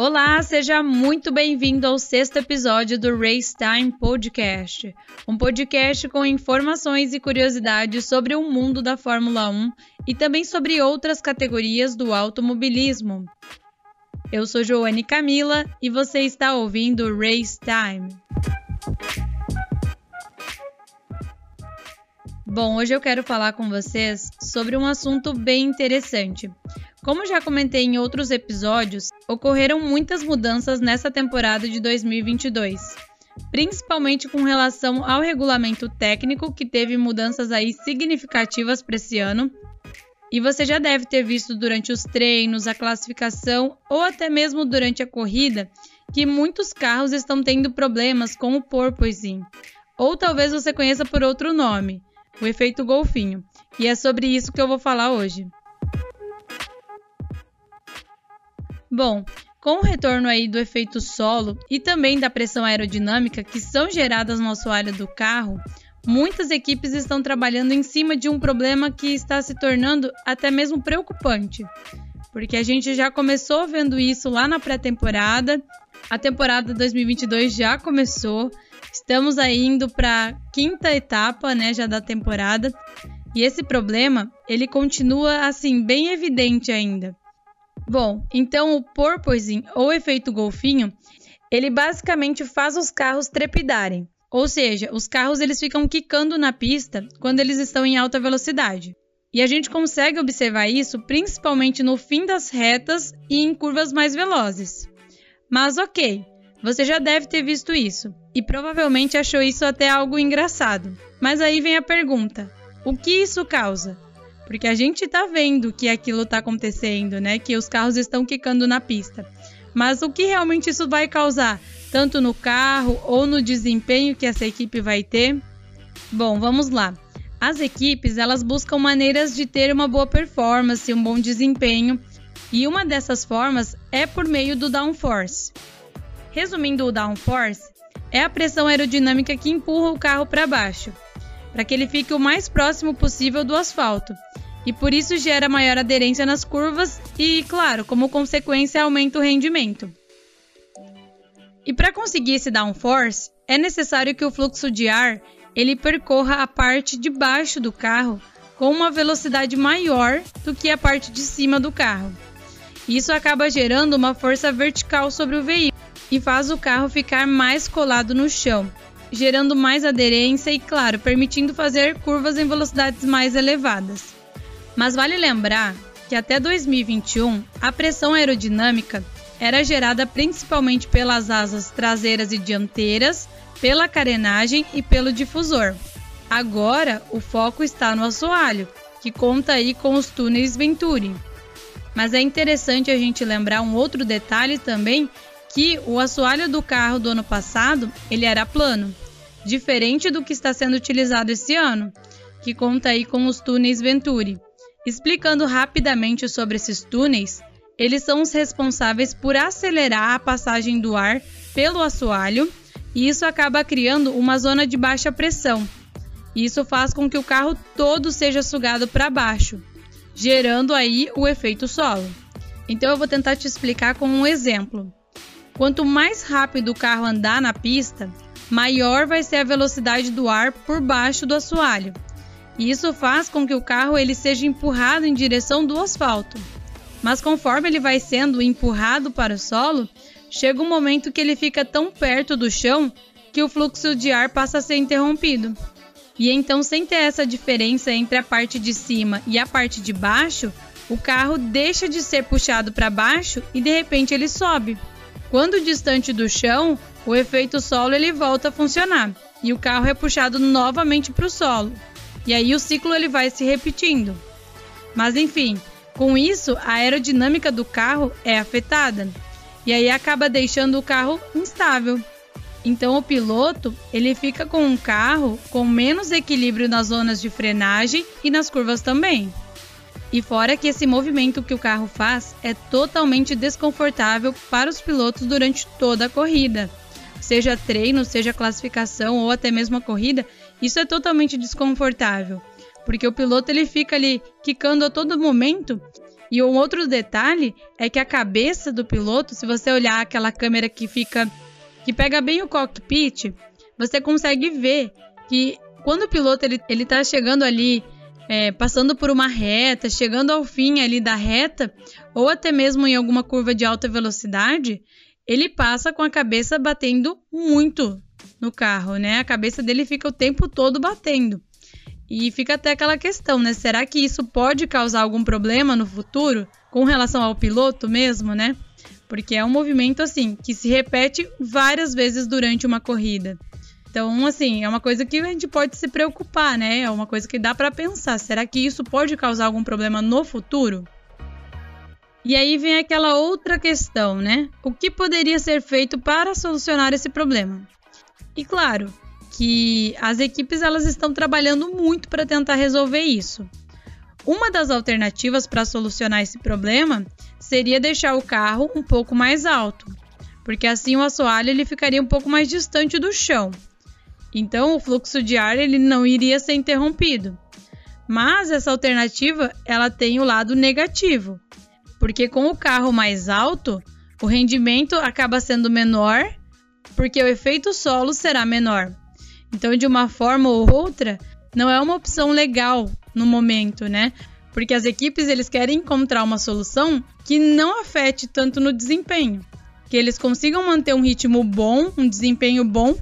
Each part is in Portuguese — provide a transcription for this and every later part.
Olá, seja muito bem-vindo ao sexto episódio do Race Time Podcast, um podcast com informações e curiosidades sobre o mundo da Fórmula 1 e também sobre outras categorias do automobilismo. Eu sou Joane Camila e você está ouvindo Race Time. Bom, hoje eu quero falar com vocês sobre um assunto bem interessante. Como já comentei em outros episódios, ocorreram muitas mudanças nessa temporada de 2022, principalmente com relação ao regulamento técnico, que teve mudanças aí significativas para esse ano. E você já deve ter visto durante os treinos, a classificação ou até mesmo durante a corrida que muitos carros estão tendo problemas com o porpoising, ou talvez você conheça por outro nome, o efeito golfinho. E é sobre isso que eu vou falar hoje. Bom, com o retorno aí do efeito solo e também da pressão aerodinâmica que são geradas no assoalho do carro, muitas equipes estão trabalhando em cima de um problema que está se tornando até mesmo preocupante. Porque a gente já começou vendo isso lá na pré-temporada, a temporada 2022 já começou, estamos aí indo para a quinta etapa, né, já da temporada, e esse problema, ele continua assim bem evidente ainda. Bom, então o porpoising ou efeito golfinho, ele basicamente faz os carros trepidarem. Ou seja, os carros eles ficam quicando na pista quando eles estão em alta velocidade. E a gente consegue observar isso principalmente no fim das retas e em curvas mais velozes. Mas ok, você já deve ter visto isso e provavelmente achou isso até algo engraçado. Mas aí vem a pergunta: o que isso causa? Porque a gente tá vendo que aquilo tá acontecendo, né? Que os carros estão quicando na pista. Mas o que realmente isso vai causar, tanto no carro ou no desempenho que essa equipe vai ter? Bom, vamos lá. As equipes, elas buscam maneiras de ter uma boa performance, um bom desempenho, e uma dessas formas é por meio do downforce. Resumindo o downforce, é a pressão aerodinâmica que empurra o carro para baixo, para que ele fique o mais próximo possível do asfalto, e por isso gera maior aderência nas curvas e, claro, como consequência, aumenta o rendimento. E para conseguir esse downforce, é necessário que o fluxo de ar ele percorra a parte de baixo do carro com uma velocidade maior do que a parte de cima do carro. Isso acaba gerando uma força vertical sobre o veículo e faz o carro ficar mais colado no chão, gerando mais aderência e, claro, permitindo fazer curvas em velocidades mais elevadas. Mas vale lembrar que até 2021 a pressão aerodinâmica era gerada principalmente pelas asas traseiras e dianteiras, pela carenagem e pelo difusor. Agora o foco está no assoalho, que conta aí com os túneis Venturi. Mas é interessante a gente lembrar um outro detalhe também, que o assoalho do carro do ano passado ele era plano, diferente do que está sendo utilizado esse ano, que conta aí com os túneis Venturi. Explicando rapidamente sobre esses túneis, eles são os responsáveis por acelerar a passagem do ar pelo assoalho e isso acaba criando uma zona de baixa pressão. Isso faz com que o carro todo seja sugado para baixo, gerando aí o efeito solo. Então eu vou tentar te explicar com um exemplo. Quanto mais rápido o carro andar na pista, maior vai ser a velocidade do ar por baixo do assoalho isso faz com que o carro ele seja empurrado em direção do asfalto. Mas conforme ele vai sendo empurrado para o solo, chega um momento que ele fica tão perto do chão que o fluxo de ar passa a ser interrompido. E então, sem ter essa diferença entre a parte de cima e a parte de baixo, o carro deixa de ser puxado para baixo e de repente ele sobe. Quando distante do chão, o efeito solo ele volta a funcionar e o carro é puxado novamente para o solo. E aí o ciclo ele vai se repetindo. Mas enfim, com isso a aerodinâmica do carro é afetada e aí acaba deixando o carro instável. Então o piloto ele fica com um carro com menos equilíbrio nas zonas de frenagem e nas curvas também. E fora que esse movimento que o carro faz é totalmente desconfortável para os pilotos durante toda a corrida. Seja treino, seja classificação ou até mesmo a corrida, isso é totalmente desconfortável, porque o piloto ele fica ali quicando a todo momento E um outro detalhe é que a cabeça do piloto, se você olhar aquela câmera que fica que pega bem o cockpit, você consegue ver que quando o piloto ele, ele tá chegando ali, é, passando por uma reta, chegando ao fim ali da reta, ou até mesmo em alguma curva de alta velocidade, ele passa com a cabeça batendo muito no carro, né? A cabeça dele fica o tempo todo batendo. E fica até aquela questão, né? Será que isso pode causar algum problema no futuro com relação ao piloto mesmo, né? Porque é um movimento assim que se repete várias vezes durante uma corrida. Então, assim, é uma coisa que a gente pode se preocupar, né? É uma coisa que dá para pensar. Será que isso pode causar algum problema no futuro? E aí vem aquela outra questão, né? O que poderia ser feito para solucionar esse problema? E claro, que as equipes elas estão trabalhando muito para tentar resolver isso. Uma das alternativas para solucionar esse problema seria deixar o carro um pouco mais alto, porque assim o assoalho ele ficaria um pouco mais distante do chão. Então o fluxo de ar ele não iria ser interrompido. Mas essa alternativa ela tem o lado negativo, porque com o carro mais alto, o rendimento acaba sendo menor, porque o efeito solo será menor. Então, de uma forma ou outra, não é uma opção legal no momento, né? Porque as equipes eles querem encontrar uma solução que não afete tanto no desempenho, que eles consigam manter um ritmo bom, um desempenho bom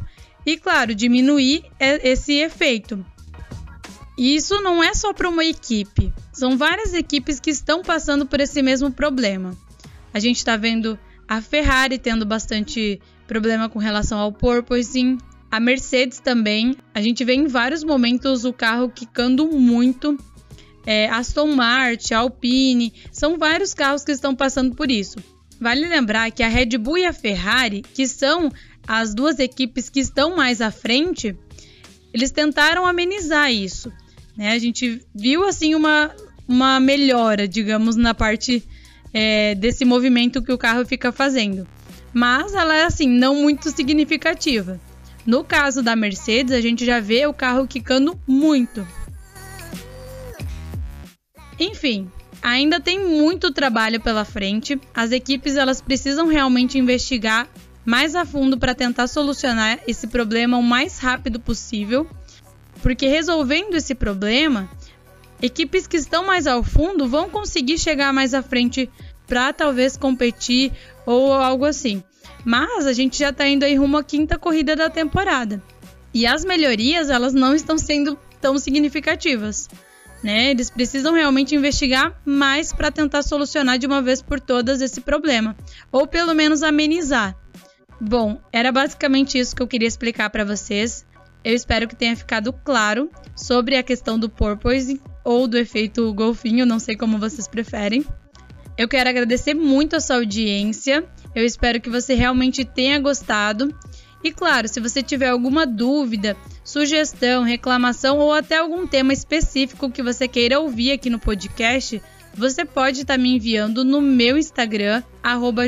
e, claro, diminuir esse efeito. E isso não é só para uma equipe, são várias equipes que estão passando por esse mesmo problema. A gente está vendo a Ferrari tendo bastante problema com relação ao porpoising, a Mercedes também, a gente vê em vários momentos o carro quicando muito. É, Aston Martin, Alpine, são vários carros que estão passando por isso. Vale lembrar que a Red Bull e a Ferrari, que são as duas equipes que estão mais à frente, eles tentaram amenizar isso. Né? A gente viu assim uma, uma melhora, digamos, na parte é, desse movimento que o carro fica fazendo. Mas ela é assim, não muito significativa. No caso da Mercedes, a gente já vê o carro quicando muito. Enfim, ainda tem muito trabalho pela frente. As equipes elas precisam realmente investigar mais a fundo para tentar solucionar esse problema o mais rápido possível, porque resolvendo esse problema, equipes que estão mais ao fundo vão conseguir chegar mais à frente para talvez competir ou algo assim. Mas a gente já está indo aí rumo à quinta corrida da temporada. E as melhorias, elas não estão sendo tão significativas. Né? Eles precisam realmente investigar mais para tentar solucionar de uma vez por todas esse problema, ou pelo menos amenizar. Bom, era basicamente isso que eu queria explicar para vocês. Eu espero que tenha ficado claro sobre a questão do porpoise ou do efeito golfinho, não sei como vocês preferem. Eu quero agradecer muito a sua audiência eu espero que você realmente tenha gostado. E claro, se você tiver alguma dúvida, sugestão, reclamação ou até algum tema específico que você queira ouvir aqui no podcast, você pode estar tá me enviando no meu Instagram,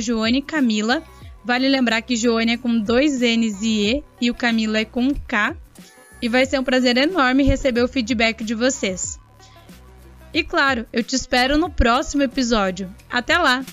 @joanecamila. Vale lembrar que Joane é com dois N's e E e o Camila é com K. E vai ser um prazer enorme receber o feedback de vocês. E claro, eu te espero no próximo episódio. Até lá!